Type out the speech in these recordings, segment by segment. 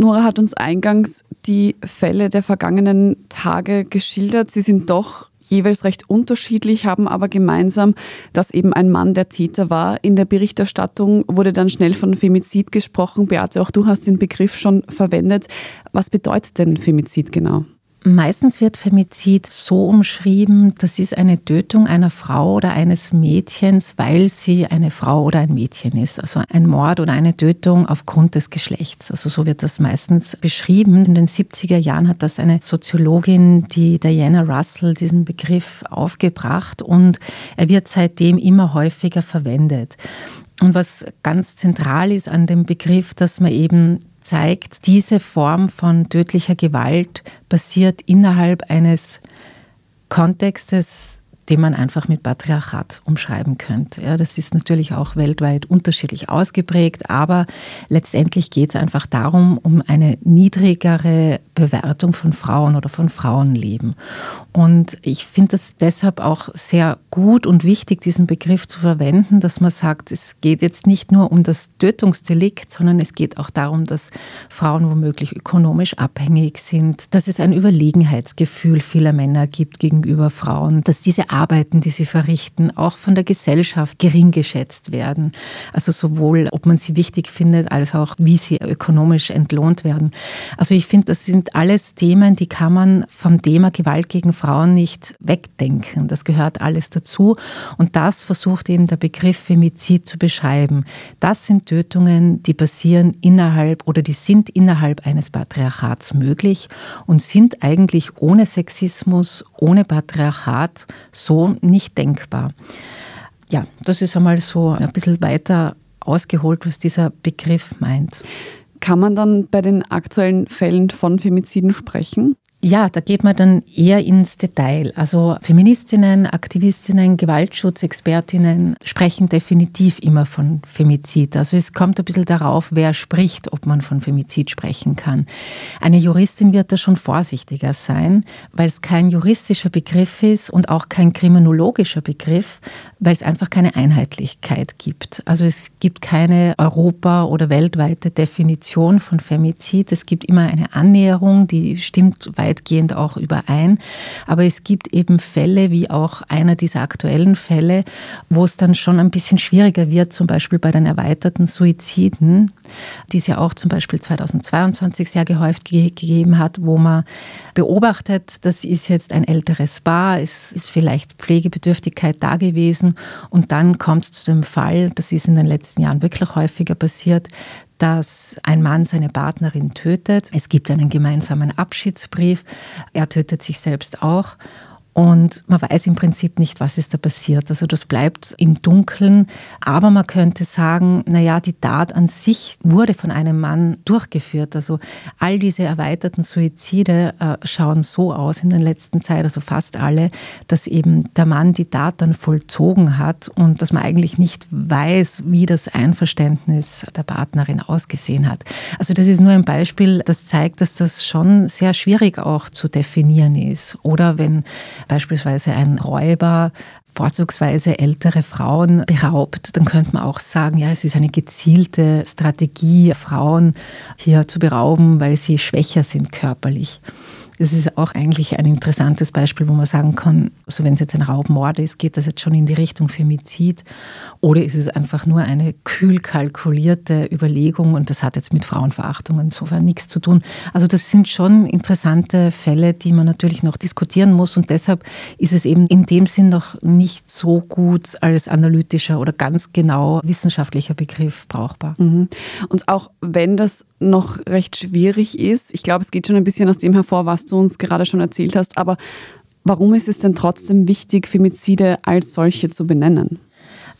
Nora hat uns eingangs die Fälle der vergangenen Tage geschildert. Sie sind doch jeweils recht unterschiedlich, haben aber gemeinsam, dass eben ein Mann der Täter war. In der Berichterstattung wurde dann schnell von Femizid gesprochen. Beate, auch du hast den Begriff schon verwendet. Was bedeutet denn Femizid genau? Meistens wird Femizid so umschrieben, das ist eine Tötung einer Frau oder eines Mädchens, weil sie eine Frau oder ein Mädchen ist. Also ein Mord oder eine Tötung aufgrund des Geschlechts. Also so wird das meistens beschrieben. In den 70er Jahren hat das eine Soziologin, die Diana Russell, diesen Begriff aufgebracht und er wird seitdem immer häufiger verwendet. Und was ganz zentral ist an dem Begriff, dass man eben zeigt, diese Form von tödlicher Gewalt passiert innerhalb eines Kontextes, den man einfach mit Patriarchat umschreiben könnte. Ja, das ist natürlich auch weltweit unterschiedlich ausgeprägt, aber letztendlich geht es einfach darum, um eine niedrigere Bewertung von Frauen oder von Frauenleben. Und ich finde es deshalb auch sehr gut und wichtig, diesen Begriff zu verwenden, dass man sagt, es geht jetzt nicht nur um das Tötungsdelikt, sondern es geht auch darum, dass Frauen womöglich ökonomisch abhängig sind, dass es ein Überlegenheitsgefühl vieler Männer gibt gegenüber Frauen, dass diese Arbeiten, die sie verrichten, auch von der Gesellschaft gering geschätzt werden. Also sowohl, ob man sie wichtig findet, als auch, wie sie ökonomisch entlohnt werden. Also ich finde, das sind alles Themen, die kann man vom Thema Gewalt gegen Frauen nicht wegdenken. Das gehört alles dazu. Und das versucht eben der Begriff Femizid zu beschreiben. Das sind Tötungen, die passieren innerhalb oder die sind innerhalb eines Patriarchats möglich und sind eigentlich ohne Sexismus, ohne Patriarchat so nicht denkbar. Ja, das ist einmal so ein bisschen weiter ausgeholt, was dieser Begriff meint. Kann man dann bei den aktuellen Fällen von Femiziden sprechen? Ja, da geht man dann eher ins Detail. Also Feministinnen, Aktivistinnen, Gewaltschutzexpertinnen sprechen definitiv immer von Femizid. Also es kommt ein bisschen darauf, wer spricht, ob man von Femizid sprechen kann. Eine Juristin wird da schon vorsichtiger sein, weil es kein juristischer Begriff ist und auch kein kriminologischer Begriff, weil es einfach keine Einheitlichkeit gibt. Also es gibt keine Europa- oder weltweite Definition von Femizid. Es gibt immer eine Annäherung, die stimmt weit weitgehend auch überein. Aber es gibt eben Fälle, wie auch einer dieser aktuellen Fälle, wo es dann schon ein bisschen schwieriger wird, zum Beispiel bei den erweiterten Suiziden, die es ja auch zum Beispiel 2022 sehr gehäuft gegeben hat, wo man beobachtet, das ist jetzt ein älteres Paar, es ist vielleicht Pflegebedürftigkeit da gewesen und dann kommt es zu dem Fall, das ist in den letzten Jahren wirklich häufiger passiert, dass ein Mann seine Partnerin tötet. Es gibt einen gemeinsamen Abschiedsbrief. Er tötet sich selbst auch. Und man weiß im Prinzip nicht, was ist da passiert. Also das bleibt im Dunkeln. Aber man könnte sagen, naja, die Tat an sich wurde von einem Mann durchgeführt. Also all diese erweiterten Suizide äh, schauen so aus in der letzten Zeit, also fast alle, dass eben der Mann die Tat dann vollzogen hat und dass man eigentlich nicht weiß, wie das Einverständnis der Partnerin ausgesehen hat. Also das ist nur ein Beispiel, das zeigt, dass das schon sehr schwierig auch zu definieren ist. Oder wenn beispielsweise ein Räuber vorzugsweise ältere Frauen beraubt, dann könnte man auch sagen, ja, es ist eine gezielte Strategie, Frauen hier zu berauben, weil sie schwächer sind körperlich. Das ist auch eigentlich ein interessantes Beispiel, wo man sagen kann, also wenn es jetzt ein Raubmord ist, geht das jetzt schon in die Richtung Femizid oder ist es einfach nur eine kühl kalkulierte Überlegung und das hat jetzt mit Frauenverachtung insofern nichts zu tun. Also das sind schon interessante Fälle, die man natürlich noch diskutieren muss und deshalb ist es eben in dem Sinn noch nicht so gut als analytischer oder ganz genau wissenschaftlicher Begriff brauchbar. Mhm. Und auch wenn das noch recht schwierig ist, ich glaube, es geht schon ein bisschen aus dem hervor, was du uns gerade schon erzählt hast. Aber warum ist es denn trotzdem wichtig, Femizide als solche zu benennen?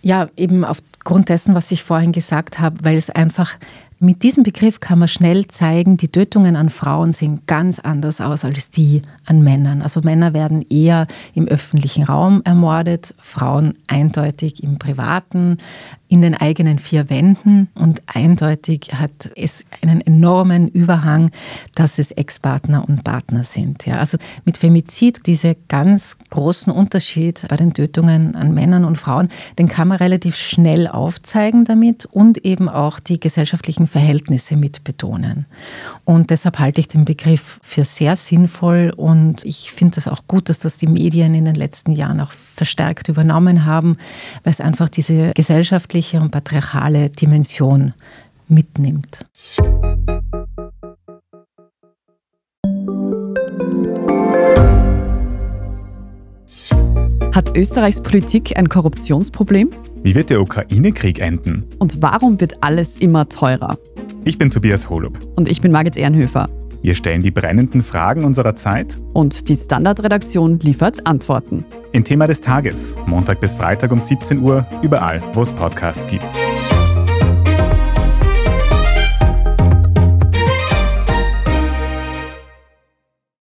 Ja, eben aufgrund dessen, was ich vorhin gesagt habe, weil es einfach mit diesem Begriff kann man schnell zeigen, die Tötungen an Frauen sehen ganz anders aus als die an Männern. Also Männer werden eher im öffentlichen Raum ermordet, Frauen eindeutig im privaten. In den eigenen vier Wänden und eindeutig hat es einen enormen Überhang, dass es Ex-Partner und Partner sind. Ja, also mit Femizid, diese ganz großen Unterschied bei den Tötungen an Männern und Frauen, den kann man relativ schnell aufzeigen damit und eben auch die gesellschaftlichen Verhältnisse mit betonen. Und deshalb halte ich den Begriff für sehr sinnvoll und ich finde es auch gut, dass das die Medien in den letzten Jahren auch verstärkt übernommen haben, weil es einfach diese gesellschaftliche und patriarchale Dimension mitnimmt. Hat Österreichs Politik ein Korruptionsproblem? Wie wird der Ukraine-Krieg enden? Und warum wird alles immer teurer? Ich bin Tobias Holub. Und ich bin Margit Ehrenhöfer. Wir stellen die brennenden Fragen unserer Zeit. Und die Standardredaktion liefert Antworten. Im Thema des Tages, Montag bis Freitag um 17 Uhr, überall, wo es Podcasts gibt.